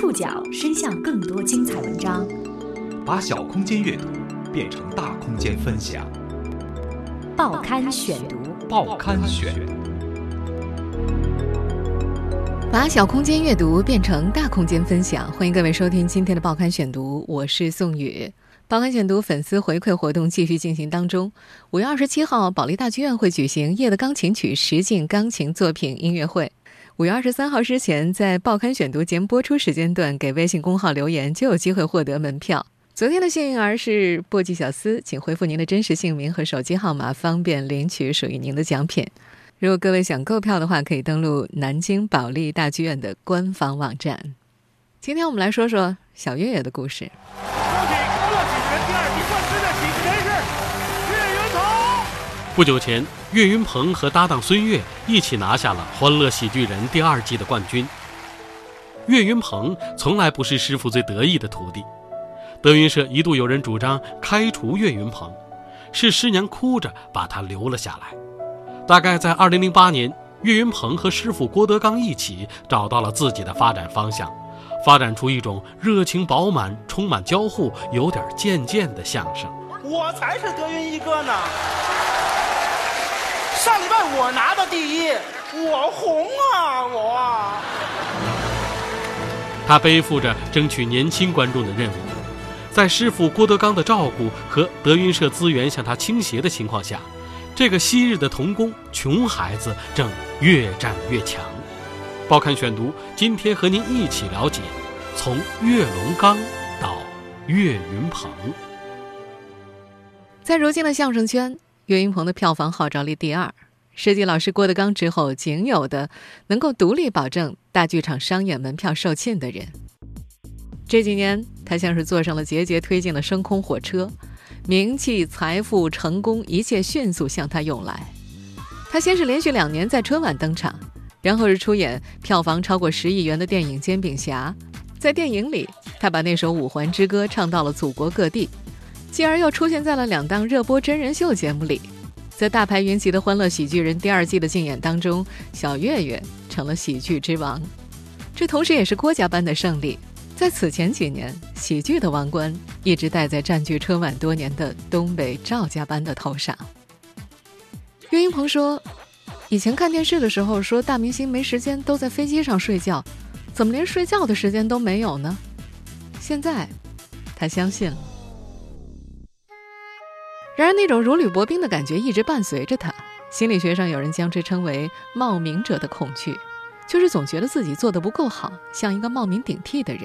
触角伸向更多精彩文章，把小空间阅读变成大空间分享。报刊选读，报刊选，把小空间阅读变成大空间分享。欢迎各位收听今天的报刊选读，我是宋宇。报刊选读粉丝回馈活动继续进行当中。五月二十七号，保利大剧院会举行《夜的钢琴曲》实境钢琴作品音乐会。五月二十三号之前，在报刊选读节目播出时间段给微信公号留言，就有机会获得门票。昨天的幸运儿是簸箕小司，请回复您的真实姓名和手机号码，方便领取属于您的奖品。如果各位想购票的话，可以登录南京保利大剧院的官方网站。今天我们来说说小月月的故事。不久前，岳云鹏和搭档孙越一起拿下了《欢乐喜剧人》第二季的冠军。岳云鹏从来不是师傅最得意的徒弟，德云社一度有人主张开除岳云鹏，是师娘哭着把他留了下来。大概在2008年，岳云鹏和师傅郭德纲一起找到了自己的发展方向，发展出一种热情饱满、充满交互、有点贱贱的相声。我才是德云一哥呢！上礼拜我拿到第一，我红啊我！他背负着争取年轻观众的任务，在师傅郭德纲的照顾和德云社资源向他倾斜的情况下，这个昔日的童工穷孩子正越战越强。报刊选读，今天和您一起了解，从岳龙刚到岳云鹏。在如今的相声圈。岳云鹏的票房号召力第二，设计老师郭德纲之后仅有的能够独立保证大剧场商演门票售罄的人。这几年，他像是坐上了节节推进的升空火车，名气、财富、成功，一切迅速向他涌来。他先是连续两年在春晚登场，然后是出演票房超过十亿元的电影《煎饼侠》。在电影里，他把那首《五环之歌》唱到了祖国各地。继而又出现在了两档热播真人秀节目里，在大牌云集的《欢乐喜剧人》第二季的竞演当中，小岳岳成了喜剧之王。这同时也是郭家班的胜利。在此前几年，喜剧的王冠一直戴在占据春晚多年的东北赵家班的头上。岳云鹏说：“以前看电视的时候说大明星没时间都在飞机上睡觉，怎么连睡觉的时间都没有呢？现在，他相信了。”然而，那种如履薄冰的感觉一直伴随着他。心理学上有人将之称为“冒名者的恐惧”，就是总觉得自己做得不够好，像一个冒名顶替的人。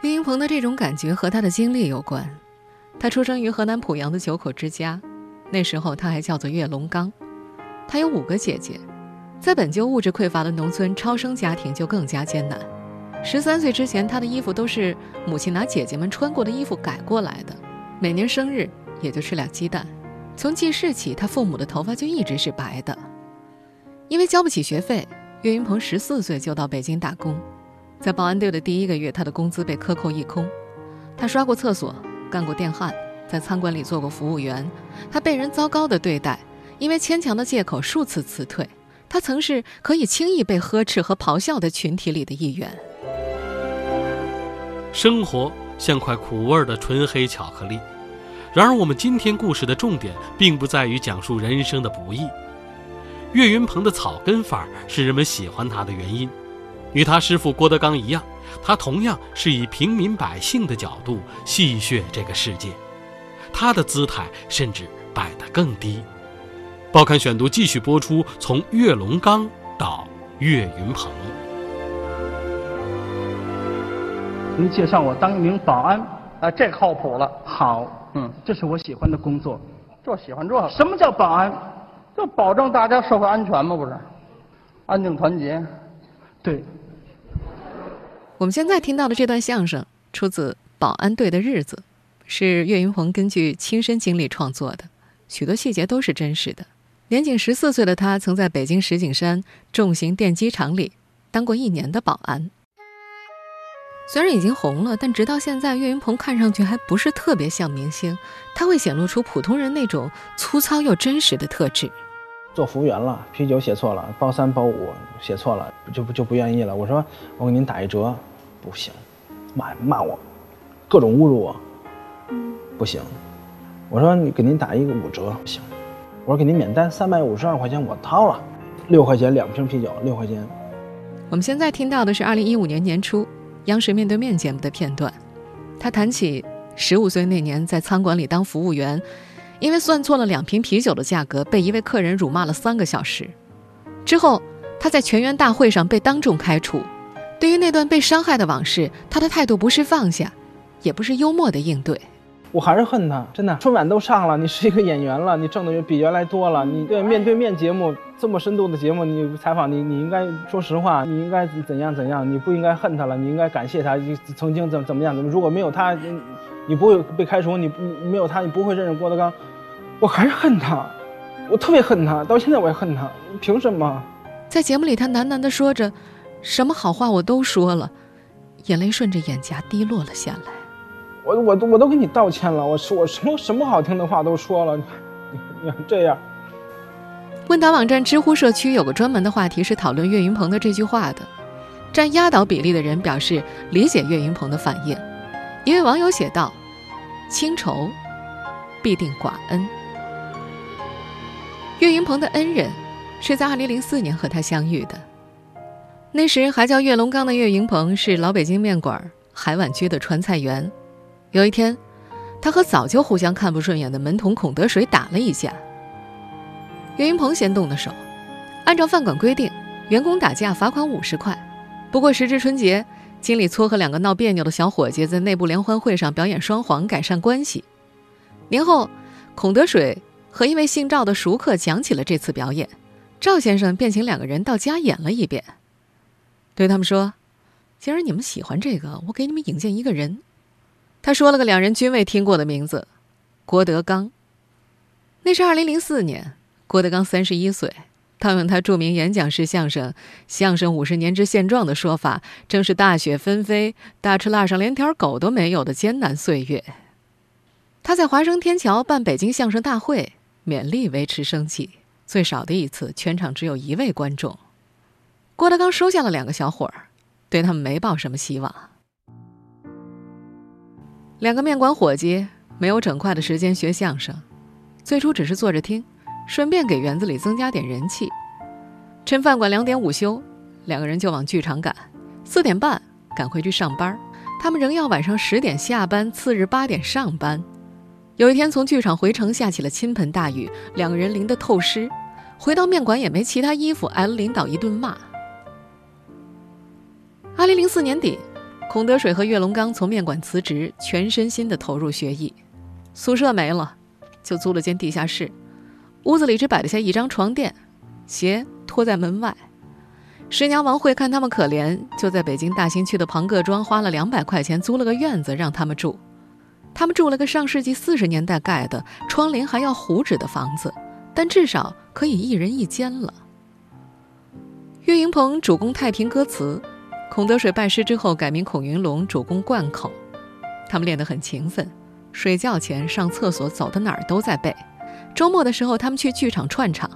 岳云鹏的这种感觉和他的经历有关。他出生于河南濮阳的九口之家，那时候他还叫做岳龙刚。他有五个姐姐，在本就物质匮乏的农村，超生家庭就更加艰难。十三岁之前，他的衣服都是母亲拿姐姐们穿过的衣服改过来的。每年生日。也就吃俩鸡蛋。从记事起，他父母的头发就一直是白的。因为交不起学费，岳云鹏十四岁就到北京打工。在保安队的第一个月，他的工资被克扣一空。他刷过厕所，干过电焊，在餐馆里做过服务员。他被人糟糕的对待，因为牵强的借口数次辞退。他曾是可以轻易被呵斥和咆哮的群体里的一员。生活像块苦味的纯黑巧克力。然而，我们今天故事的重点并不在于讲述人生的不易。岳云鹏的草根范儿是人们喜欢他的原因。与他师傅郭德纲一样，他同样是以平民百姓的角度戏谑这个世界。他的姿态甚至摆得更低。报刊选读继续播出：从岳龙刚到岳云鹏。您介绍我当一名保安，啊，这靠谱了。好。嗯，这是我喜欢的工作，就喜欢这。什么叫保安？就保证大家社会安全嘛，不是？安定团结。对。我们现在听到的这段相声出自《保安队的日子》，是岳云鹏根据亲身经历创作的，许多细节都是真实的。年仅十四岁的他，曾在北京石景山重型电机厂里当过一年的保安。虽然已经红了，但直到现在，岳云鹏看上去还不是特别像明星。他会显露出普通人那种粗糙又真实的特质。做服务员了，啤酒写错了，包三包五写错了，就不就不愿意了。我说我给您打一折，不行，骂骂我，各种侮辱我，不行。我说你给您打一个五折，不行。我说给您免单三百五十二块钱，我掏了，六块钱两瓶啤酒，六块钱。我们现在听到的是二零一五年年初央视面对面节目的片段，他谈起十五岁那年在餐馆里当服务员，因为算错了两瓶啤酒的价格，被一位客人辱骂了三个小时。之后他在全员大会上被当众开除。对于那段被伤害的往事，他的态度不是放下，也不是幽默的应对。我还是恨他，真的。春晚都上了，你是一个演员了，你挣的比原来多了。你对面对面节目这么深度的节目，你采访你，你应该说实话，你应该怎样怎样，你不应该恨他了，你应该感谢他曾经怎怎么样怎么。如果没有他，你不会被开除，你没有他，你不会认识郭德纲。我还是恨他，我特别恨他，到现在我也恨他。凭什么？在节目里，他喃喃地说着，什么好话我都说了，眼泪顺着眼颊滴落了下来。我我都我都给你道歉了，我说我什么什么好听的话都说了，你你这样。问答网站知乎社区有个专门的话题是讨论岳云鹏的这句话的，占压倒比例的人表示理解岳云鹏的反应。一位网友写道：“清仇必定寡恩。”岳云鹏的恩人是在2004年和他相遇的，那时还叫岳龙刚的岳云鹏是老北京面馆海碗居的传菜员。有一天，他和早就互相看不顺眼的门童孔德水打了一架。岳云鹏先动的手，按照饭馆规定，员工打架罚款五十块。不过时值春节，经理撮合两个闹别扭的小伙计在内部联欢会上表演双簧，改善关系。年后，孔德水和一位姓赵的熟客讲起了这次表演，赵先生便请两个人到家演了一遍，对他们说：“既然你们喜欢这个，我给你们引荐一个人。”他说了个两人均未听过的名字，郭德纲。那是二零零四年，郭德纲三十一岁。套用他著名演讲式相声“相声五十年之现状”的说法，正是大雪纷飞、大吃腊上连条狗都没有的艰难岁月。他在华生天桥办北京相声大会，勉力维持生计。最少的一次，全场只有一位观众。郭德纲收下了两个小伙儿，对他们没抱什么希望。两个面馆伙计没有整块的时间学相声，最初只是坐着听，顺便给园子里增加点人气。趁饭馆两点午休，两个人就往剧场赶，四点半赶回去上班。他们仍要晚上十点下班，次日八点上班。有一天从剧场回城下起了倾盆大雨，两个人淋得透湿，回到面馆也没其他衣服，挨了领导一顿骂。二零零四年底。孔德水和岳龙刚从面馆辞职，全身心地投入学艺。宿舍没了，就租了间地下室，屋子里只摆得下一张床垫，鞋拖在门外。师娘王慧看他们可怜，就在北京大兴区的庞各庄花了两百块钱租了个院子让他们住。他们住了个上世纪四十年代盖的、窗帘还要糊纸的房子，但至少可以一人一间了。岳云鹏主攻太平歌词。孔德水拜师之后改名孔云龙，主攻贯口。他们练得很勤奋，睡觉前、上厕所、走到哪儿都在背。周末的时候，他们去剧场串场，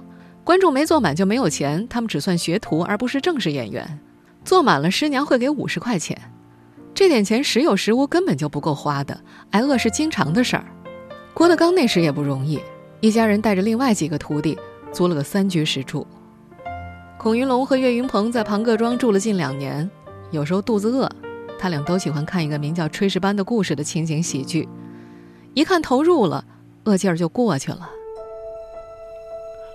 观众没坐满就没有钱，他们只算学徒，而不是正式演员。坐满了，师娘会给五十块钱，这点钱时有时无，根本就不够花的，挨饿是经常的事儿。郭德纲那时也不容易，一家人带着另外几个徒弟租了个三居室住。孔云龙和岳云鹏在庞各庄住了近两年。有时候肚子饿，他俩都喜欢看一个名叫《炊事班的故事》的情景喜剧，一看投入了，饿劲儿就过去了。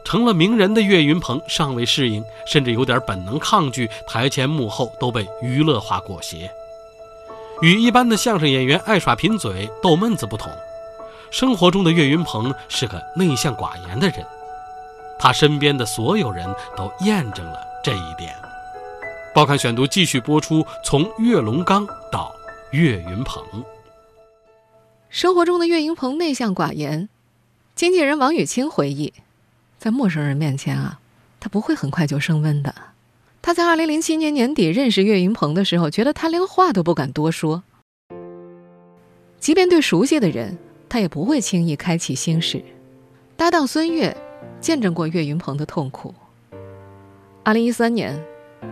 成了名人的岳云鹏尚未适应，甚至有点本能抗拒台前幕后都被娱乐化裹挟。与一般的相声演员爱耍贫嘴、逗闷子不同，生活中的岳云鹏是个内向寡言的人，他身边的所有人都验证了这一点。报刊选读继续播出，从岳龙刚到岳云鹏。生活中的岳云鹏内向寡言，经纪人王雨清回忆，在陌生人面前啊，他不会很快就升温的。他在二零零七年年底认识岳云鹏的时候，觉得他连话都不敢多说。即便对熟悉的人，他也不会轻易开启心事。搭档孙越见证过岳云鹏的痛苦。二零一三年。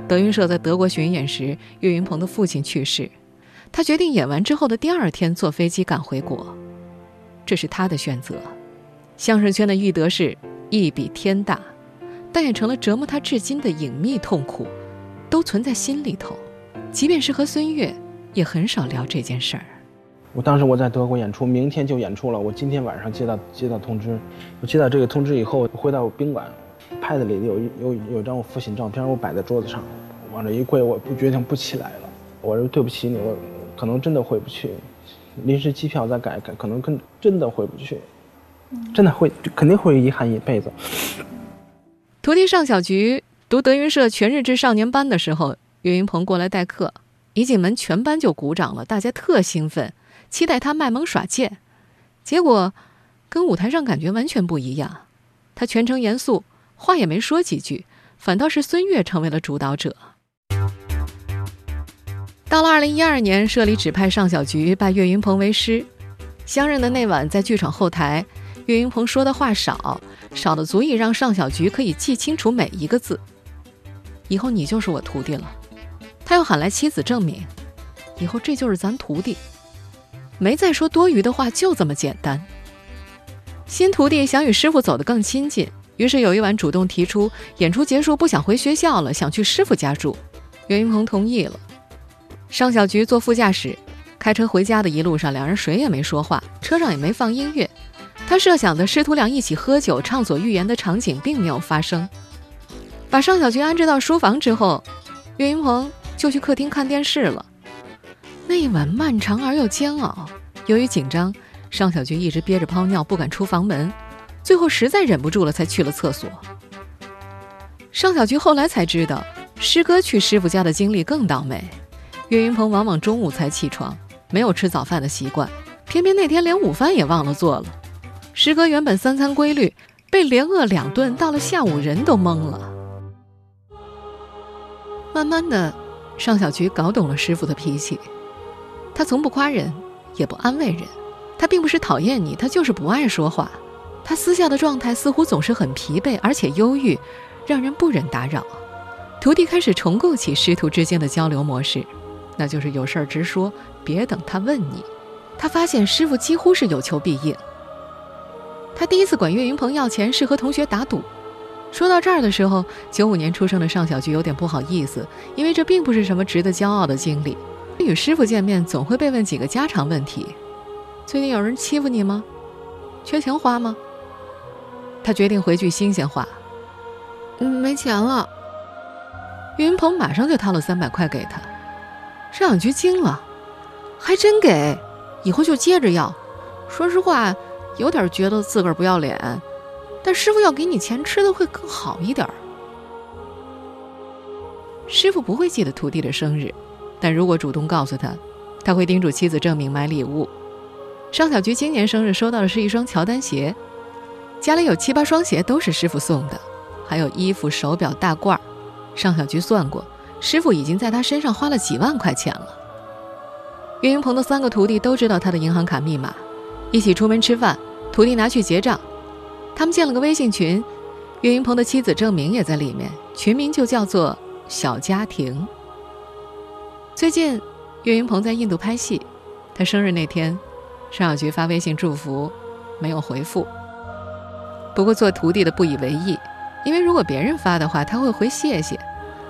德云社在德国巡演时，岳云鹏的父亲去世，他决定演完之后的第二天坐飞机赶回国，这是他的选择。相声圈的玉德是一比天大，但也成了折磨他至今的隐秘痛苦，都存在心里头。即便是和孙越，也很少聊这件事儿。我当时我在德国演出，明天就演出了。我今天晚上接到接到通知，我接到这个通知以后，回到宾馆，pad 里有有有张我父亲照片，我摆在桌子上，往这一跪，我不决定不起来了。我说对不起你，我可能真的回不去，临时机票再改改，可能跟真的回不去，真的会肯定会遗憾一辈子。徒弟尚小菊读德云社全日制少年班的时候，岳云鹏过来代课，一进门全班就鼓掌了，大家特兴奋。期待他卖萌耍贱，结果跟舞台上感觉完全不一样。他全程严肃，话也没说几句，反倒是孙越成为了主导者。到了二零一二年，社里指派尚小菊拜岳云鹏为师。相认的那晚，在剧场后台，岳云鹏说的话少，少的足以让尚小菊可以记清楚每一个字。以后你就是我徒弟了。他又喊来妻子郑敏，以后这就是咱徒弟。没再说多余的话，就这么简单。新徒弟想与师傅走得更亲近，于是有一晚主动提出演出结束不想回学校了，想去师傅家住。岳云鹏同意了。尚小菊坐副驾驶，开车回家的一路上，两人谁也没说话，车上也没放音乐。他设想的师徒俩一起喝酒、畅所欲言的场景并没有发生。把尚小菊安置到书房之后，岳云鹏就去客厅看电视了。那一晚漫长而又煎熬，由于紧张，尚小菊一直憋着泡尿，不敢出房门，最后实在忍不住了，才去了厕所。尚小菊后来才知道，师哥去师傅家的经历更倒霉。岳云鹏往往中午才起床，没有吃早饭的习惯，偏偏那天连午饭也忘了做了。师哥原本三餐规律，被连饿两顿，到了下午人都懵了。慢慢的，尚小菊搞懂了师傅的脾气。他从不夸人，也不安慰人。他并不是讨厌你，他就是不爱说话。他私下的状态似乎总是很疲惫，而且忧郁，让人不忍打扰。徒弟开始重构起师徒之间的交流模式，那就是有事儿直说，别等他问你。他发现师傅几乎是有求必应。他第一次管岳云鹏要钱是和同学打赌。说到这儿的时候，九五年出生的尚小菊有点不好意思，因为这并不是什么值得骄傲的经历。与师傅见面，总会被问几个家常问题：最近有人欺负你吗？缺钱花吗？他决定回句新鲜话：“嗯，没钱了。”岳云鹏马上就掏了三百块给他。尚小菊惊了：“还真给？以后就接着要。说实话，有点觉得自个儿不要脸，但师傅要给你钱，吃的会更好一点。”师傅不会记得徒弟的生日。但如果主动告诉他，他会叮嘱妻子郑明买礼物。尚小菊今年生日收到的是一双乔丹鞋，家里有七八双鞋都是师傅送的，还有衣服、手表、大褂。尚小菊算过，师傅已经在他身上花了几万块钱了。岳云鹏的三个徒弟都知道他的银行卡密码，一起出门吃饭，徒弟拿去结账。他们建了个微信群，岳云鹏的妻子郑明也在里面，群名就叫做“小家庭”。最近，岳云鹏在印度拍戏。他生日那天，尚小菊发微信祝福，没有回复。不过做徒弟的不以为意，因为如果别人发的话，他会回谢谢。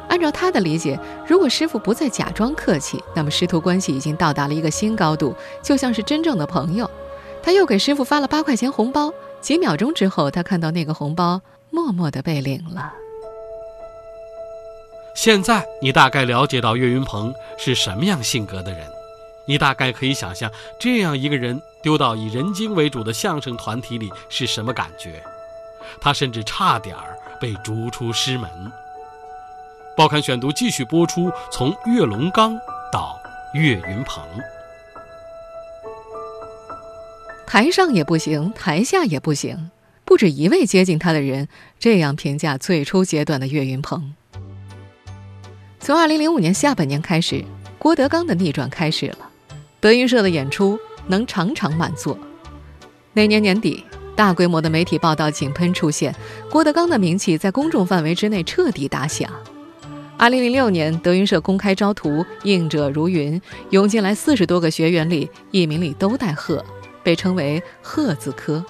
按照他的理解，如果师傅不再假装客气，那么师徒关系已经到达了一个新高度，就像是真正的朋友。他又给师傅发了八块钱红包。几秒钟之后，他看到那个红包默默的被领了。现在你大概了解到岳云鹏是什么样性格的人，你大概可以想象这样一个人丢到以人精为主的相声团体里是什么感觉。他甚至差点儿被逐出师门。报刊选读继续播出，从岳龙刚到岳云鹏，台上也不行，台下也不行，不止一位接近他的人这样评价最初阶段的岳云鹏。从二零零五年下半年开始，郭德纲的逆转开始了。德云社的演出能场场满座。那年年底，大规模的媒体报道井喷出现，郭德纲的名气在公众范围之内彻底打响。二零零六年，德云社公开招徒，应者如云，涌进来四十多个学员里，艺名里都带“鹤”，被称为“鹤字科”。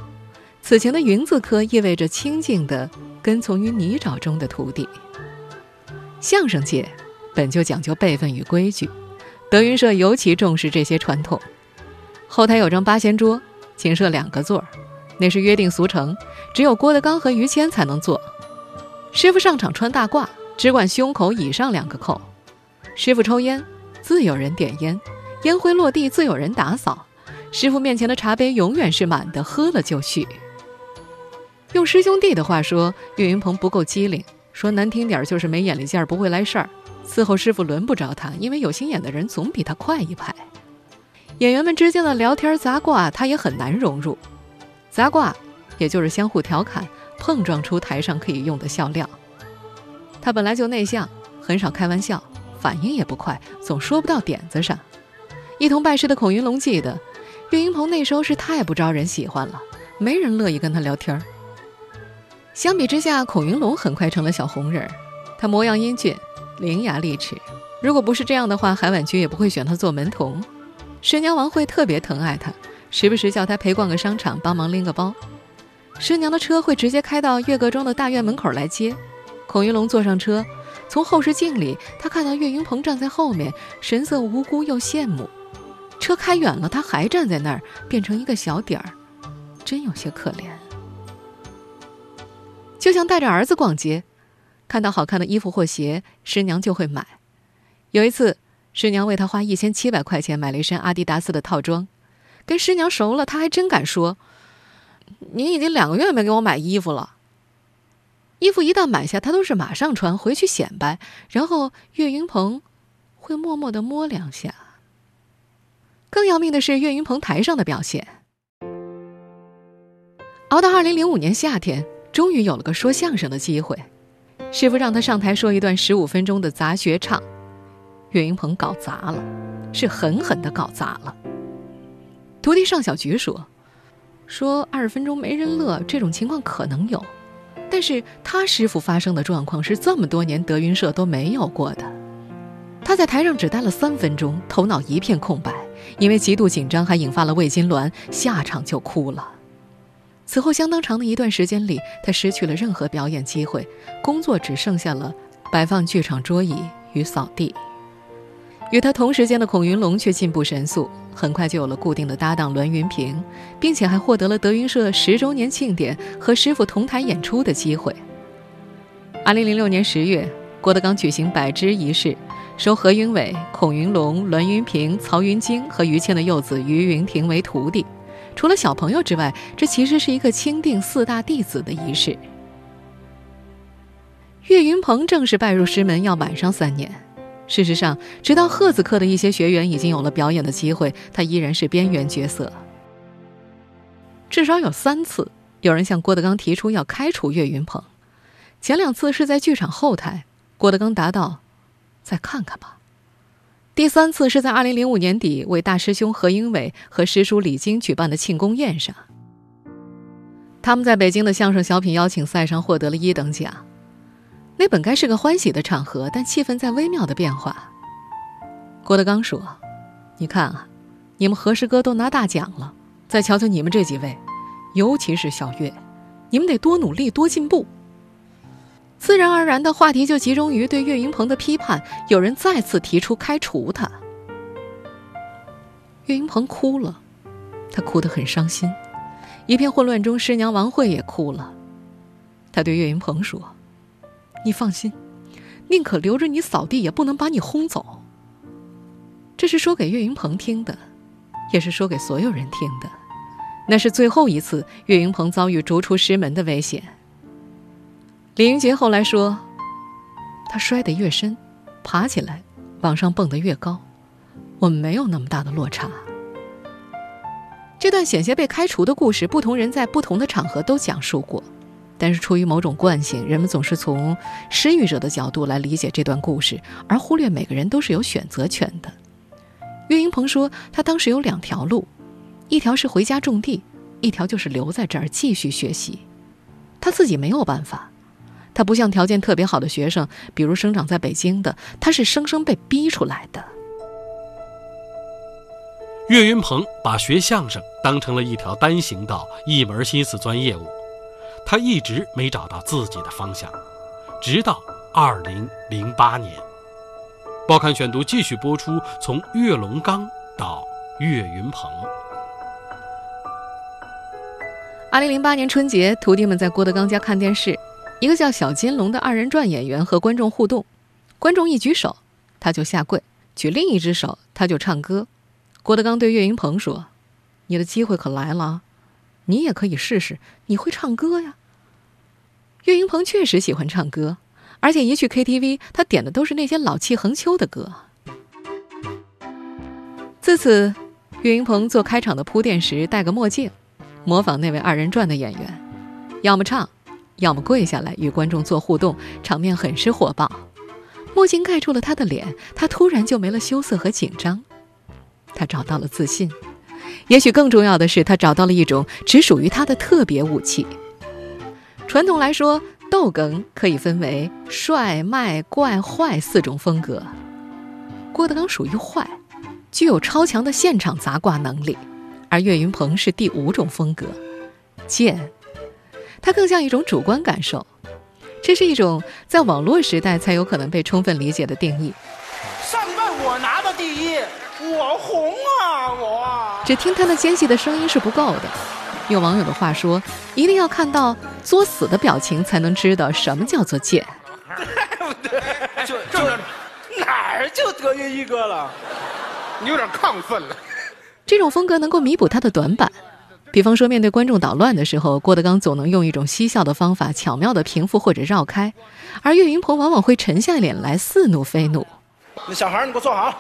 此前的“云”字科意味着清静的跟从于泥沼中的徒弟。相声界本就讲究辈分与规矩，德云社尤其重视这些传统。后台有张八仙桌，仅设两个座儿，那是约定俗成，只有郭德纲和于谦才能做。师傅上场穿大褂。只管胸口以上两个扣，师傅抽烟，自有人点烟，烟灰落地自有人打扫。师傅面前的茶杯永远是满的，喝了就续。用师兄弟的话说，岳云鹏不够机灵，说难听点就是没眼力劲儿，不会来事儿。伺候师傅轮不着他，因为有心眼的人总比他快一拍。演员们之间的聊天杂卦，他也很难融入。杂卦，也就是相互调侃，碰撞出台上可以用的笑料。他本来就内向，很少开玩笑，反应也不快，总说不到点子上。一同拜师的孔云龙记得，岳云鹏那时候是太不招人喜欢了，没人乐意跟他聊天儿相比之下，孔云龙很快成了小红人儿。他模样英俊，伶牙俐齿。如果不是这样的话，海碗局也不会选他做门童。师娘王慧特别疼爱他，时不时叫他陪逛个商场，帮忙拎个包。师娘的车会直接开到岳阁庄的大院门口来接。孔云龙坐上车，从后视镜里，他看到岳云鹏站在后面，神色无辜又羡慕。车开远了，他还站在那儿，变成一个小点儿，真有些可怜。就像带着儿子逛街，看到好看的衣服或鞋，师娘就会买。有一次，师娘为他花一千七百块钱买了一身阿迪达斯的套装，跟师娘熟了，他还真敢说：“您已经两个月没给我买衣服了。”衣服一旦买下，他都是马上穿回去显摆，然后岳云鹏会默默的摸两下。更要命的是岳云鹏台上的表现，熬到二零零五年夏天，终于有了个说相声的机会。师傅让他上台说一段十五分钟的杂学唱，岳云鹏搞砸了，是狠狠的搞砸了。徒弟尚小菊说：“说二十分钟没人乐，这种情况可能有。”但是他师傅发生的状况是这么多年德云社都没有过的。他在台上只待了三分钟，头脑一片空白，因为极度紧张还引发了胃痉挛，下场就哭了。此后相当长的一段时间里，他失去了任何表演机会，工作只剩下了摆放剧场桌椅与扫地。与他同时间的孔云龙却进步神速，很快就有了固定的搭档栾云平，并且还获得了德云社十周年庆典和师傅同台演出的机会。二零零六年十月，郭德纲举行百支仪式，收何云伟、孔云龙、栾云平、曹云金和于谦的幼子于云亭为徒弟。除了小朋友之外，这其实是一个钦定四大弟子的仪式。岳云鹏正式拜入师门要晚上三年。事实上，直到赫子克的一些学员已经有了表演的机会，他依然是边缘角色。至少有三次，有人向郭德纲提出要开除岳云鹏。前两次是在剧场后台，郭德纲答道：“再看看吧。”第三次是在二零零五年底为大师兄何英伟和师叔李菁举办的庆功宴上。他们在北京的相声小品邀请赛上获得了一等奖。那本该是个欢喜的场合，但气氛在微妙的变化。郭德纲说：“你看啊，你们和氏哥都拿大奖了，再瞧瞧你们这几位，尤其是小岳，你们得多努力，多进步。”自然而然的话题就集中于对岳云鹏的批判，有人再次提出开除他。岳云鹏哭了，他哭得很伤心。一片混乱中，师娘王慧也哭了，他对岳云鹏说。你放心，宁可留着你扫地，也不能把你轰走。这是说给岳云鹏听的，也是说给所有人听的。那是最后一次岳云鹏遭遇逐出师门的危险。李云杰后来说，他摔得越深，爬起来往上蹦得越高。我们没有那么大的落差。这段险些被开除的故事，不同人在不同的场合都讲述过。但是出于某种惯性，人们总是从失语者的角度来理解这段故事，而忽略每个人都是有选择权的。岳云鹏说，他当时有两条路，一条是回家种地，一条就是留在这儿继续学习。他自己没有办法，他不像条件特别好的学生，比如生长在北京的，他是生生被逼出来的。岳云鹏把学相声当成了一条单行道，一门心思钻业务。他一直没找到自己的方向，直到二零零八年，《报刊选读》继续播出，从岳龙刚到岳云鹏。二零零八年春节，徒弟们在郭德纲家看电视，一个叫小金龙的二人转演员和观众互动，观众一举手，他就下跪；举另一只手，他就唱歌。郭德纲对岳云鹏说：“你的机会可来了，你也可以试试，你会唱歌呀。”岳云鹏确实喜欢唱歌，而且一去 KTV，他点的都是那些老气横秋的歌。自此，岳云鹏做开场的铺垫时戴个墨镜，模仿那位二人转的演员，要么唱，要么跪下来与观众做互动，场面很是火爆。墨镜盖住了他的脸，他突然就没了羞涩和紧张。他找到了自信，也许更重要的是，他找到了一种只属于他的特别武器。传统来说，逗哏可以分为帅、卖、怪、坏四种风格。郭德纲属于坏，具有超强的现场砸挂能力，而岳云鹏是第五种风格，贱。他更像一种主观感受，这是一种在网络时代才有可能被充分理解的定义。上礼拜我拿的第一。我红啊！我只听他那尖细的声音是不够的。用网友的话说，一定要看到作死的表情，才能知道什么叫做贱。对不对？就就哪儿就德云一哥了？你有点亢奋了。这种风格能够弥补他的短板，比方说面对观众捣乱的时候，郭德纲总能用一种嬉笑的方法巧妙的平复或者绕开，而岳云鹏往往会沉下脸来似怒非怒。那小孩，你给我坐好。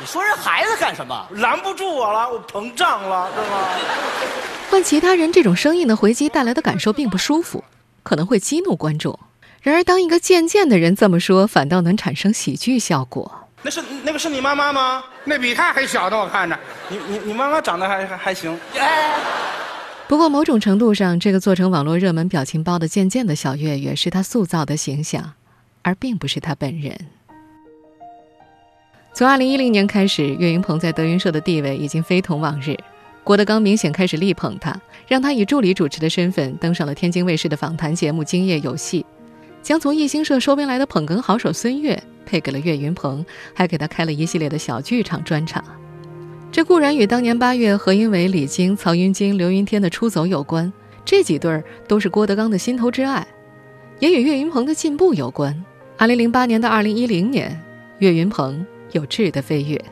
你说人孩子干什么？拦不住我了，我膨胀了，是吗？换其他人，这种生硬的回击带来的感受并不舒服，可能会激怒观众。然而，当一个渐渐的人这么说，反倒能产生喜剧效果。那是那个是你妈妈吗？那比他还小呢，我看着。你你你妈妈长得还还还行。哎。不过，某种程度上，这个做成网络热门表情包的渐渐的小月月，是他塑造的形象，而并不是他本人。从二零一零年开始，岳云鹏在德云社的地位已经非同往日。郭德纲明显开始力捧他，让他以助理主持的身份登上了天津卫视的访谈节目《今夜有戏》，将从艺兴社收编来的捧哏好手孙越配给了岳云鹏，还给他开了一系列的小剧场专场。这固然与当年八月何云伟、李菁、曹云金、刘云天的出走有关，这几对儿都是郭德纲的心头之爱，也与岳云鹏的进步有关。二零零八年到二零一零年，岳云鹏。有质的飞跃，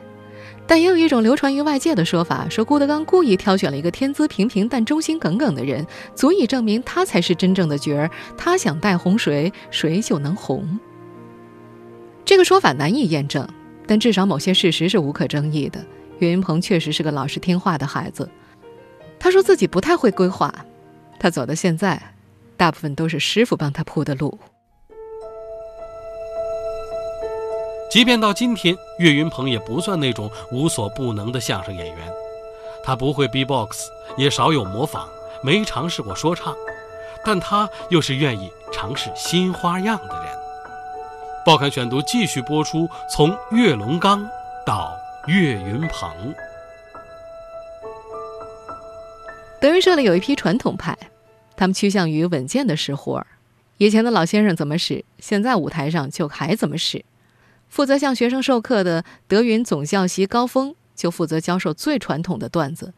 但也有一种流传于外界的说法，说郭德纲故意挑选了一个天资平平但忠心耿耿的人，足以证明他才是真正的角儿，他想带红谁，谁就能红。这个说法难以验证，但至少某些事实是无可争议的。岳云鹏确实是个老实听话的孩子，他说自己不太会规划，他走到现在，大部分都是师傅帮他铺的路。即便到今天，岳云鹏也不算那种无所不能的相声演员。他不会 B-box，也少有模仿，没尝试过说唱，但他又是愿意尝试新花样的人。报刊选读继续播出，从岳龙刚到岳云鹏。德云社里有一批传统派，他们趋向于稳健的使活儿。以前的老先生怎么使，现在舞台上就还怎么使。负责向学生授课的德云总教习高峰就负责教授最传统的段子。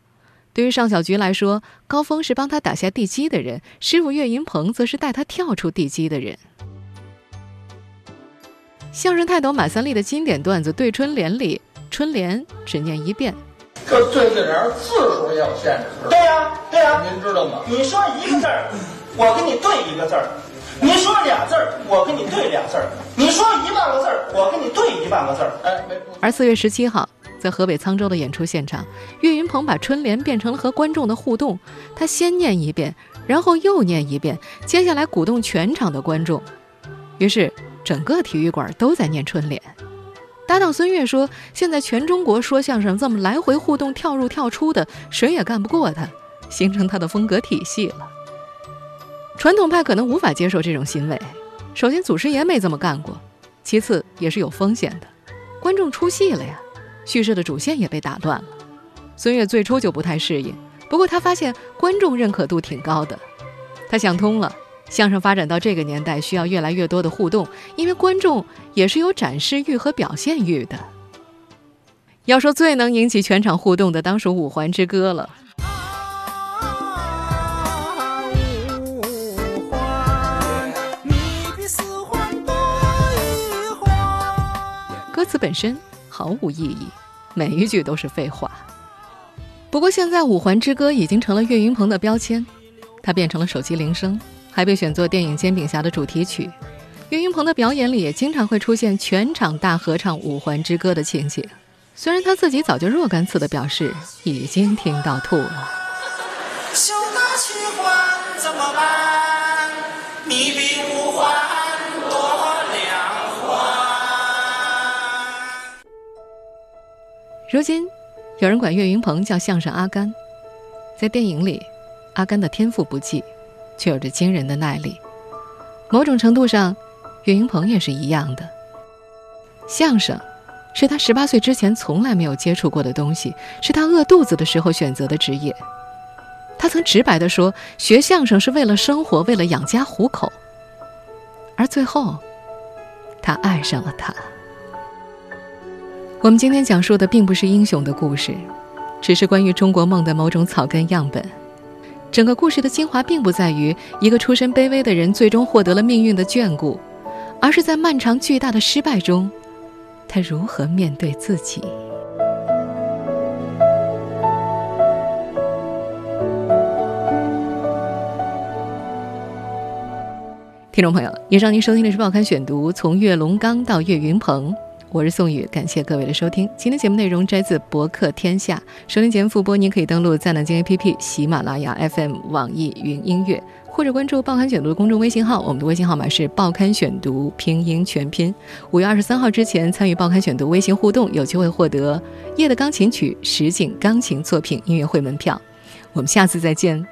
对于尚小菊来说，高峰是帮他打下地基的人，师傅岳云鹏则是带他跳出地基的人。相声泰斗马三立的经典段子《对春联》里，春联只念一遍。这对子联字数也有限制。对呀，对呀，您知道吗？你说一个字儿，我给你对一个字儿。你说俩字儿，我跟你对俩字儿；你说一万个字儿，我跟你对一万个字儿。哎，而四月十七号，在河北沧州的演出现场，岳云鹏把春联变成了和观众的互动。他先念一遍，然后又念一遍，接下来鼓动全场的观众。于是，整个体育馆都在念春联。搭档孙越说：“现在全中国说相声这么来回互动、跳入跳出的，谁也干不过他，形成他的风格体系了。”传统派可能无法接受这种行为。首先，祖师爷没这么干过；其次，也是有风险的。观众出戏了呀，叙事的主线也被打断了。孙越最初就不太适应，不过他发现观众认可度挺高的，他想通了。相声发展到这个年代，需要越来越多的互动，因为观众也是有展示欲和表现欲的。要说最能引起全场互动的，当属《五环之歌》了。词本身毫无意义，每一句都是废话。不过现在《五环之歌》已经成了岳云鹏的标签，它变成了手机铃声。还被选作电影《煎饼侠》的主题曲，岳云鹏的表演里也经常会出现全场大合唱《五环之歌》的情景。虽然他自己早就若干次的表示已经听到吐了。如今，有人管岳云鹏叫相声阿甘。在电影里，阿甘的天赋不济。却有着惊人的耐力。某种程度上，岳云鹏也是一样的。相声是他十八岁之前从来没有接触过的东西，是他饿肚子的时候选择的职业。他曾直白地说：“学相声是为了生活，为了养家糊口。”而最后，他爱上了他。我们今天讲述的并不是英雄的故事，只是关于中国梦的某种草根样本。整个故事的精华并不在于一个出身卑微的人最终获得了命运的眷顾，而是在漫长巨大的失败中，他如何面对自己。听众朋友，以上您收听的是《报刊选读》，从岳龙刚到岳云鹏。我是宋宇，感谢各位的收听。今天节目内容摘自博客天下。收听节目复播，您可以登录在南京 APP、喜马拉雅 FM、网易云音乐，或者关注“报刊选读”的公众微信号。我们的微信号码是“报刊选读”拼音全拼。五月二十三号之前参与“报刊选读”微信互动，有机会获得《夜的钢琴曲》实景钢琴作品音乐会门票。我们下次再见。